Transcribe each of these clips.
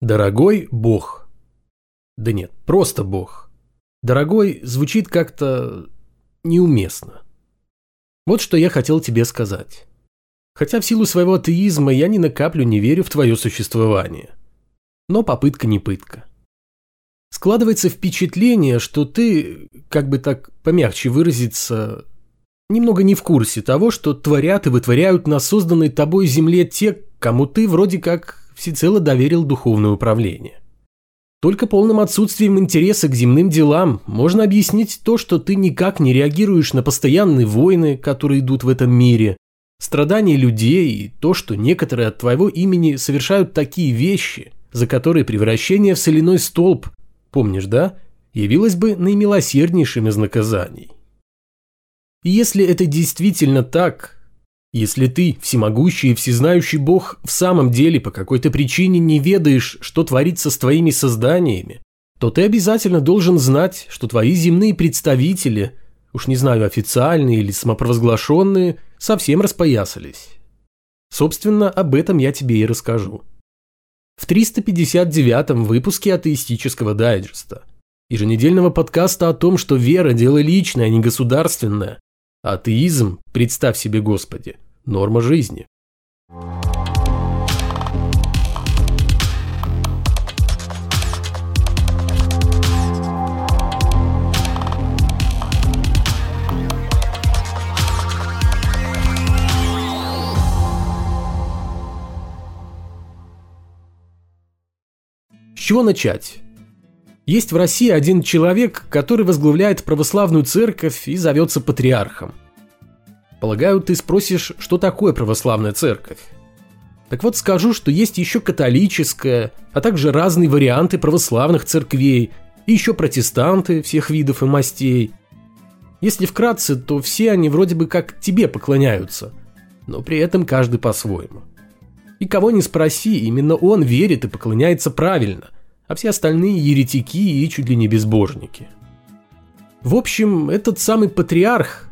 Дорогой Бог. Да нет, просто Бог. Дорогой звучит как-то неуместно. Вот что я хотел тебе сказать. Хотя в силу своего атеизма я ни на каплю не верю в твое существование. Но попытка не пытка. Складывается впечатление, что ты, как бы так помягче выразиться, немного не в курсе того, что творят и вытворяют на созданной тобой земле те, кому ты вроде как всецело доверил духовное управление. Только полным отсутствием интереса к земным делам можно объяснить то, что ты никак не реагируешь на постоянные войны, которые идут в этом мире, страдания людей и то, что некоторые от твоего имени совершают такие вещи, за которые превращение в соляной столб, помнишь, да, явилось бы наимилосерднейшим из наказаний. И если это действительно так, если ты, всемогущий и всезнающий Бог, в самом деле по какой-то причине не ведаешь, что творится с твоими созданиями, то ты обязательно должен знать, что твои земные представители, уж не знаю, официальные или самопровозглашенные, совсем распоясались. Собственно, об этом я тебе и расскажу. В 359-м выпуске атеистического дайджеста, еженедельного подкаста о том, что вера – дело личное, а не государственное, Атеизм, представь себе, Господи, норма жизни. С чего начать? Есть в России один человек, который возглавляет православную церковь и зовется патриархом. Полагаю, ты спросишь, что такое православная церковь? Так вот скажу, что есть еще католическая, а также разные варианты православных церквей, и еще протестанты всех видов и мастей. Если вкратце, то все они вроде бы как тебе поклоняются, но при этом каждый по-своему. И кого не спроси, именно он верит и поклоняется правильно, а все остальные еретики и чуть ли не безбожники. В общем, этот самый патриарх,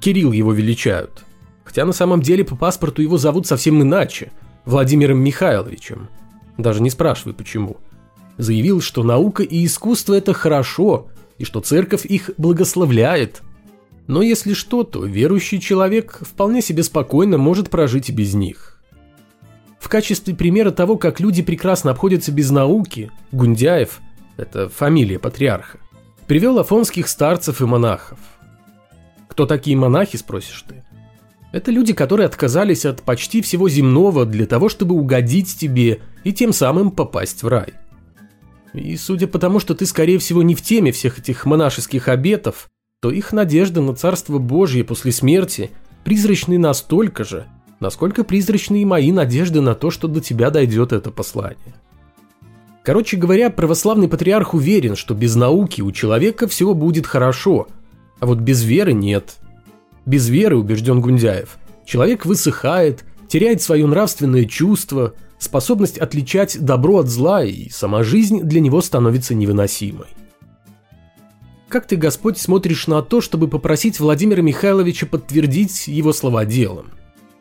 Кирилл его величают, хотя на самом деле по паспорту его зовут совсем иначе, Владимиром Михайловичем. Даже не спрашивай почему. Заявил, что наука и искусство это хорошо, и что церковь их благословляет. Но если что, то верующий человек вполне себе спокойно может прожить и без них. В качестве примера того, как люди прекрасно обходятся без науки, Гундяев, это фамилия патриарха, привел афонских старцев и монахов. Кто такие монахи, спросишь ты? Это люди, которые отказались от почти всего земного для того, чтобы угодить тебе и тем самым попасть в рай. И судя по тому, что ты, скорее всего, не в теме всех этих монашеских обетов, то их надежда на Царство Божье после смерти призрачны настолько же, насколько призрачны и мои надежды на то, что до тебя дойдет это послание. Короче говоря, православный патриарх уверен, что без науки у человека все будет хорошо, а вот без веры нет. Без веры, убежден Гундяев, человек высыхает, теряет свое нравственное чувство, способность отличать добро от зла, и сама жизнь для него становится невыносимой. Как ты, Господь, смотришь на то, чтобы попросить Владимира Михайловича подтвердить его слова делом?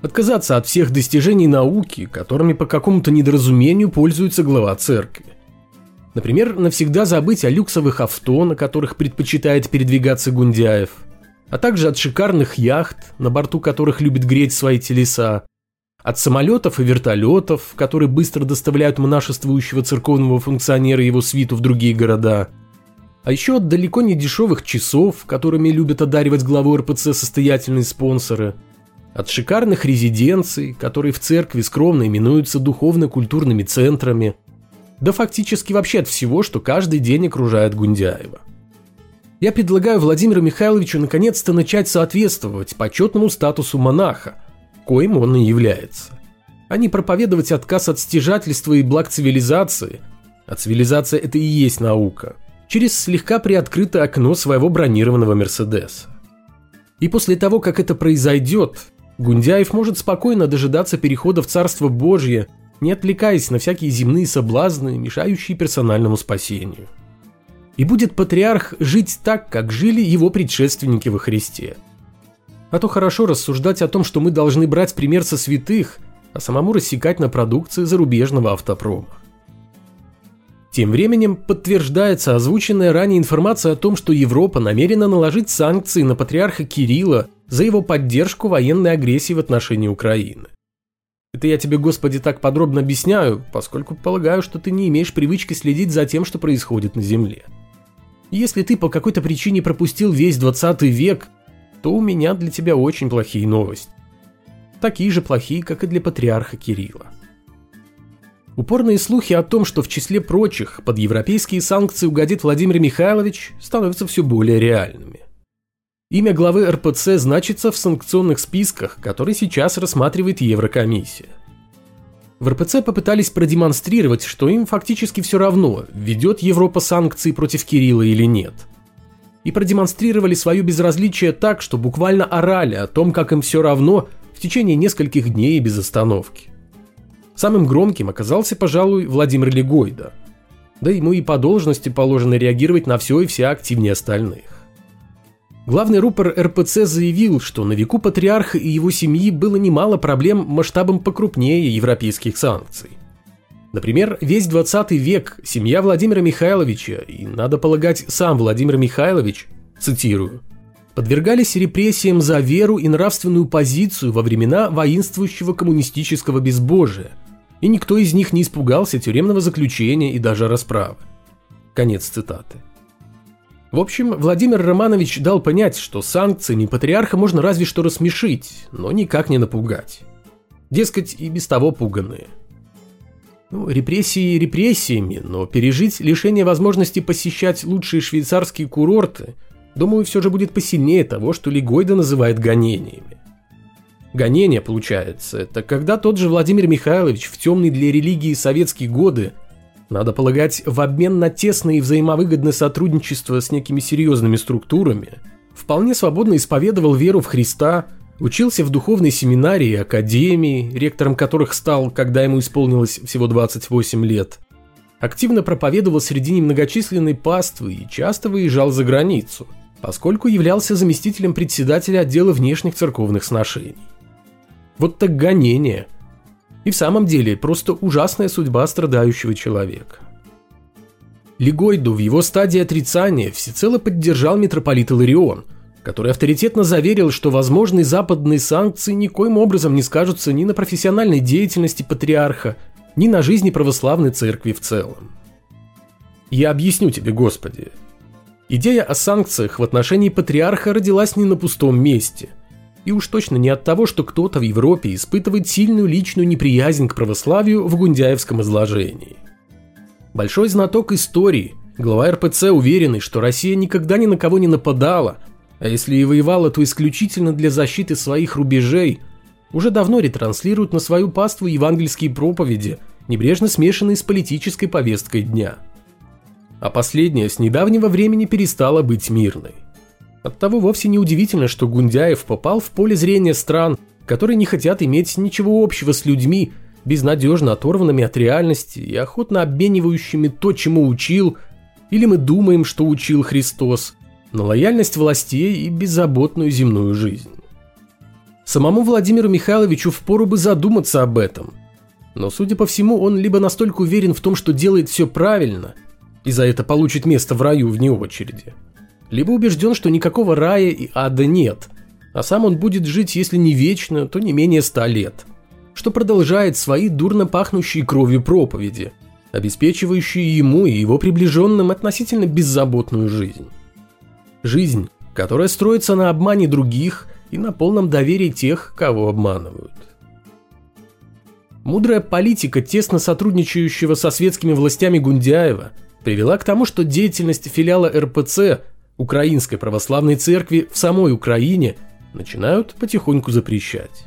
Отказаться от всех достижений науки, которыми по какому-то недоразумению пользуется глава церкви. Например, навсегда забыть о люксовых авто, на которых предпочитает передвигаться Гундяев, а также от шикарных яхт, на борту которых любит греть свои телеса, от самолетов и вертолетов, которые быстро доставляют монашествующего церковного функционера и его свиту в другие города, а еще от далеко не дешевых часов, которыми любят одаривать главу РПЦ состоятельные спонсоры – от шикарных резиденций, которые в церкви скромно именуются духовно-культурными центрами, да фактически вообще от всего, что каждый день окружает Гундяева. Я предлагаю Владимиру Михайловичу наконец-то начать соответствовать почетному статусу монаха, коим он и является, а не проповедовать отказ от стяжательства и благ цивилизации, а цивилизация это и есть наука, через слегка приоткрытое окно своего бронированного Мерседеса. И после того, как это произойдет, Гундяев может спокойно дожидаться перехода в Царство Божье, не отвлекаясь на всякие земные соблазны, мешающие персональному спасению. И будет патриарх жить так, как жили его предшественники во Христе. А то хорошо рассуждать о том, что мы должны брать пример со святых, а самому рассекать на продукции зарубежного автопрома. Тем временем подтверждается озвученная ранее информация о том, что Европа намерена наложить санкции на патриарха Кирилла за его поддержку военной агрессии в отношении Украины. Это я тебе, Господи, так подробно объясняю, поскольку полагаю, что ты не имеешь привычки следить за тем, что происходит на Земле. Если ты по какой-то причине пропустил весь 20 век, то у меня для тебя очень плохие новости. Такие же плохие, как и для патриарха Кирилла. Упорные слухи о том, что в числе прочих под европейские санкции угодит Владимир Михайлович, становятся все более реальными. Имя главы РПЦ значится в санкционных списках, которые сейчас рассматривает Еврокомиссия. В РПЦ попытались продемонстрировать, что им фактически все равно, ведет Европа санкции против Кирилла или нет. И продемонстрировали свое безразличие так, что буквально орали о том, как им все равно в течение нескольких дней без остановки. Самым громким оказался, пожалуй, Владимир Легойда. Да ему и по должности положено реагировать на все и вся активнее остальных. Главный рупор РПЦ заявил, что на веку патриарха и его семьи было немало проблем масштабом покрупнее европейских санкций. Например, весь 20 век семья Владимира Михайловича, и, надо полагать, сам Владимир Михайлович, цитирую, подвергались репрессиям за веру и нравственную позицию во времена воинствующего коммунистического безбожия – и никто из них не испугался тюремного заключения и даже расправы. Конец цитаты. В общем, Владимир Романович дал понять, что санкциями патриарха можно разве что рассмешить, но никак не напугать. Дескать, и без того пуганные. Ну, репрессии репрессиями, но пережить лишение возможности посещать лучшие швейцарские курорты, думаю, все же будет посильнее того, что Лигойда называет гонениями. Гонение, получается, это когда тот же Владимир Михайлович в темные для религии советские годы, надо полагать, в обмен на тесное и взаимовыгодное сотрудничество с некими серьезными структурами, вполне свободно исповедовал веру в Христа, учился в духовной семинарии академии, ректором которых стал, когда ему исполнилось всего 28 лет, активно проповедовал среди немногочисленной паствы и часто выезжал за границу, поскольку являлся заместителем председателя отдела внешних церковных сношений. Вот так гонение. И в самом деле просто ужасная судьба страдающего человека. Лигойду в его стадии отрицания всецело поддержал митрополит Иларион, который авторитетно заверил, что возможные западные санкции никоим образом не скажутся ни на профессиональной деятельности патриарха, ни на жизни православной церкви в целом. Я объясню тебе, Господи. Идея о санкциях в отношении патриарха родилась не на пустом месте – и уж точно не от того, что кто-то в Европе испытывает сильную личную неприязнь к православию в гундяевском изложении. Большой знаток истории, глава РПЦ уверенный, что Россия никогда ни на кого не нападала, а если и воевала, то исключительно для защиты своих рубежей, уже давно ретранслирует на свою паству евангельские проповеди, небрежно смешанные с политической повесткой дня. А последняя с недавнего времени перестала быть мирной. Оттого вовсе не удивительно, что Гундяев попал в поле зрения стран, которые не хотят иметь ничего общего с людьми, безнадежно оторванными от реальности и охотно обменивающими то, чему учил, или мы думаем, что учил Христос, на лояльность властей и беззаботную земную жизнь. Самому Владимиру Михайловичу впору бы задуматься об этом. Но, судя по всему, он либо настолько уверен в том, что делает все правильно, и за это получит место в раю вне очереди, либо убежден, что никакого рая и ада нет, а сам он будет жить, если не вечно, то не менее ста лет, что продолжает свои дурно пахнущие кровью проповеди, обеспечивающие ему и его приближенным относительно беззаботную жизнь. Жизнь, которая строится на обмане других и на полном доверии тех, кого обманывают. Мудрая политика тесно сотрудничающего со светскими властями Гундяева привела к тому, что деятельность филиала РПЦ Украинской православной церкви в самой Украине начинают потихоньку запрещать.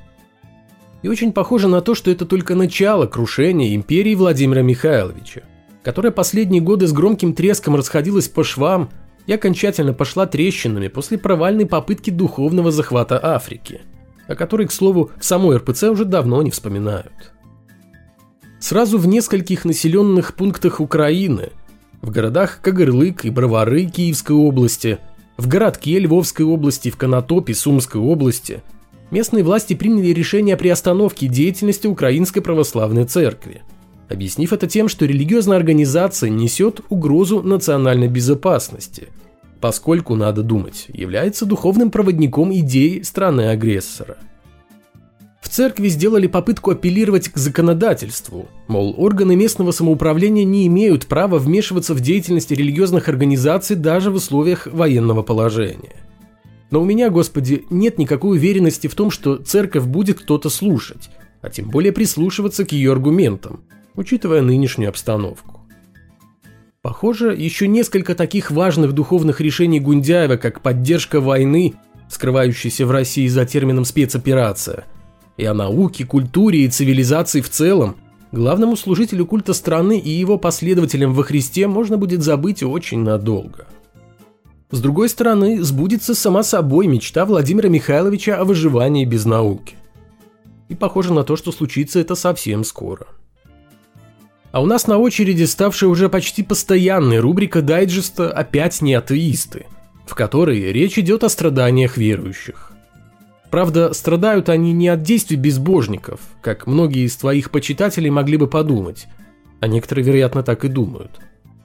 И очень похоже на то, что это только начало крушения империи Владимира Михайловича, которая последние годы с громким треском расходилась по швам и окончательно пошла трещинами после провальной попытки духовного захвата Африки, о которой, к слову, в самой РПЦ уже давно не вспоминают. Сразу в нескольких населенных пунктах Украины – в городах Кагырлык и Бровары Киевской области, в городке Львовской области, в Конотопе Сумской области местные власти приняли решение о приостановке деятельности Украинской Православной Церкви. объяснив это тем, что религиозная организация несет угрозу национальной безопасности, поскольку, надо думать, является духовным проводником идей страны-агрессора. В церкви сделали попытку апеллировать к законодательству, мол, органы местного самоуправления не имеют права вмешиваться в деятельность религиозных организаций даже в условиях военного положения. Но у меня, Господи, нет никакой уверенности в том, что церковь будет кто-то слушать, а тем более прислушиваться к ее аргументам, учитывая нынешнюю обстановку. Похоже, еще несколько таких важных духовных решений Гундяева, как поддержка войны, скрывающейся в России за термином спецоперация, и о науке, культуре и цивилизации в целом, главному служителю культа страны и его последователям во Христе можно будет забыть очень надолго. С другой стороны, сбудется сама собой мечта Владимира Михайловича о выживании без науки. И похоже на то, что случится это совсем скоро. А у нас на очереди ставшая уже почти постоянной рубрика дайджеста «Опять не атеисты», в которой речь идет о страданиях верующих. Правда, страдают они не от действий безбожников, как многие из твоих почитателей могли бы подумать, а некоторые, вероятно, так и думают,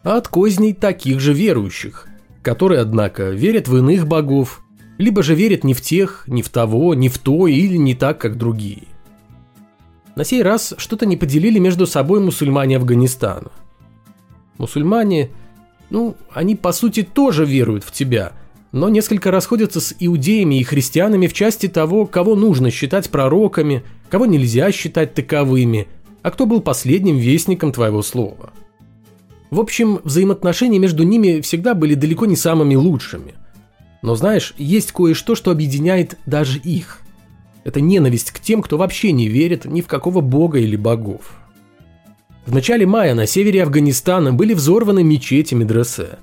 а от козней таких же верующих, которые, однако, верят в иных богов, либо же верят не в тех, не в того, не в то или не так, как другие. На сей раз что-то не поделили между собой мусульмане Афганистана. Мусульмане, ну, они по сути тоже веруют в тебя, но несколько расходятся с иудеями и христианами в части того, кого нужно считать пророками, кого нельзя считать таковыми, а кто был последним вестником твоего слова. В общем, взаимоотношения между ними всегда были далеко не самыми лучшими. Но знаешь, есть кое-что, что объединяет даже их. Это ненависть к тем, кто вообще не верит ни в какого бога или богов. В начале мая на севере Афганистана были взорваны мечети медресе.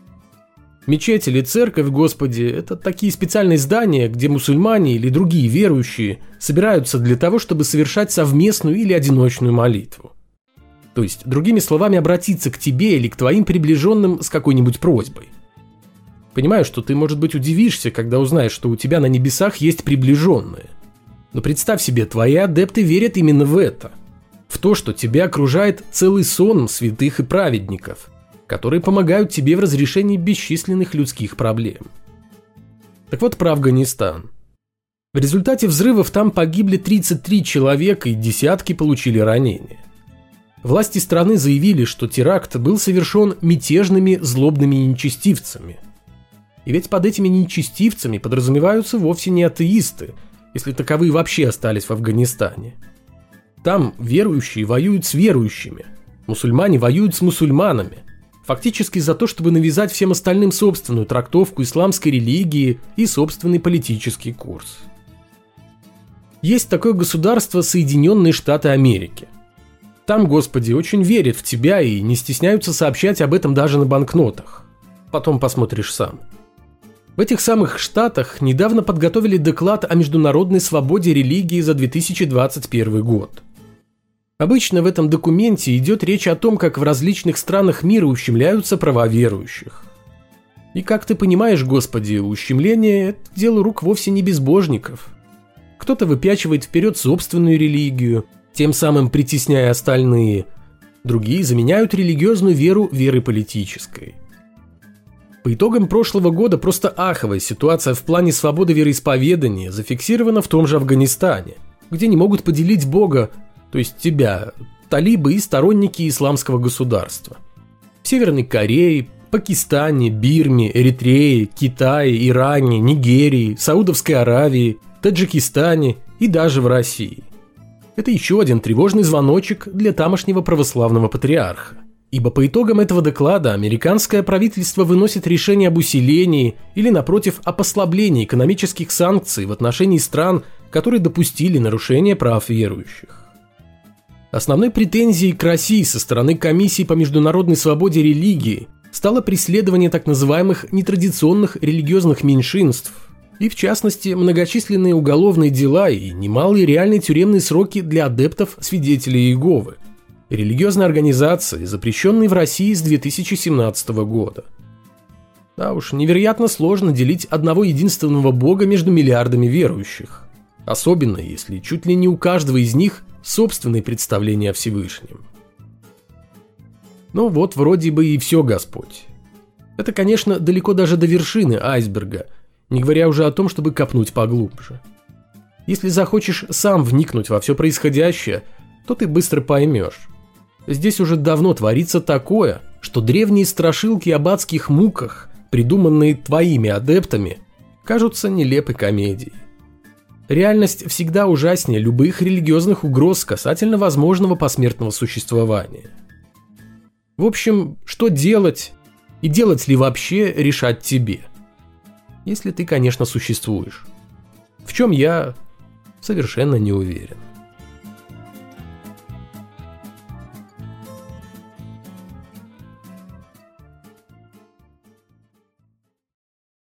Мечеть или церковь, Господи, это такие специальные здания, где мусульмане или другие верующие собираются для того, чтобы совершать совместную или одиночную молитву. То есть, другими словами, обратиться к тебе или к твоим приближенным с какой-нибудь просьбой. Понимаю, что ты, может быть, удивишься, когда узнаешь, что у тебя на небесах есть приближенные. Но представь себе, твои адепты верят именно в это. В то, что тебя окружает целый сон святых и праведников, которые помогают тебе в разрешении бесчисленных людских проблем. Так вот про Афганистан. В результате взрывов там погибли 33 человека и десятки получили ранения. Власти страны заявили, что теракт был совершен мятежными злобными нечестивцами. И ведь под этими нечестивцами подразумеваются вовсе не атеисты – если таковые вообще остались в Афганистане. Там верующие воюют с верующими, мусульмане воюют с мусульманами, фактически за то, чтобы навязать всем остальным собственную трактовку исламской религии и собственный политический курс. Есть такое государство Соединенные Штаты Америки. Там, господи, очень верят в тебя и не стесняются сообщать об этом даже на банкнотах. Потом посмотришь сам. В этих самых штатах недавно подготовили доклад о международной свободе религии за 2021 год. Обычно в этом документе идет речь о том, как в различных странах мира ущемляются права верующих. И как ты понимаешь, Господи, ущемление – это дело рук вовсе не безбожников. Кто-то выпячивает вперед собственную религию, тем самым притесняя остальные. Другие заменяют религиозную веру верой политической – по итогам прошлого года просто аховая ситуация в плане свободы вероисповедания зафиксирована в том же Афганистане, где не могут поделить Бога, то есть тебя, талибы и сторонники исламского государства. В Северной Корее, Пакистане, Бирме, Эритрее, Китае, Иране, Нигерии, Саудовской Аравии, Таджикистане и даже в России. Это еще один тревожный звоночек для тамошнего православного патриарха. Ибо по итогам этого доклада американское правительство выносит решение об усилении или, напротив, о послаблении экономических санкций в отношении стран, которые допустили нарушение прав верующих. Основной претензией к России со стороны Комиссии по международной свободе религии стало преследование так называемых нетрадиционных религиозных меньшинств, и в частности многочисленные уголовные дела и немалые реальные тюремные сроки для адептов свидетелей Иеговы – религиозной организации, запрещенной в России с 2017 года. Да уж, невероятно сложно делить одного единственного бога между миллиардами верующих. Особенно, если чуть ли не у каждого из них собственные представления о Всевышнем. Ну вот, вроде бы и все, Господь. Это, конечно, далеко даже до вершины айсберга, не говоря уже о том, чтобы копнуть поглубже. Если захочешь сам вникнуть во все происходящее, то ты быстро поймешь. Здесь уже давно творится такое, что древние страшилки об адских муках, придуманные твоими адептами, кажутся нелепой комедией. Реальность всегда ужаснее любых религиозных угроз касательно возможного посмертного существования. В общем, что делать и делать ли вообще решать тебе. Если ты, конечно, существуешь. В чем я совершенно не уверен.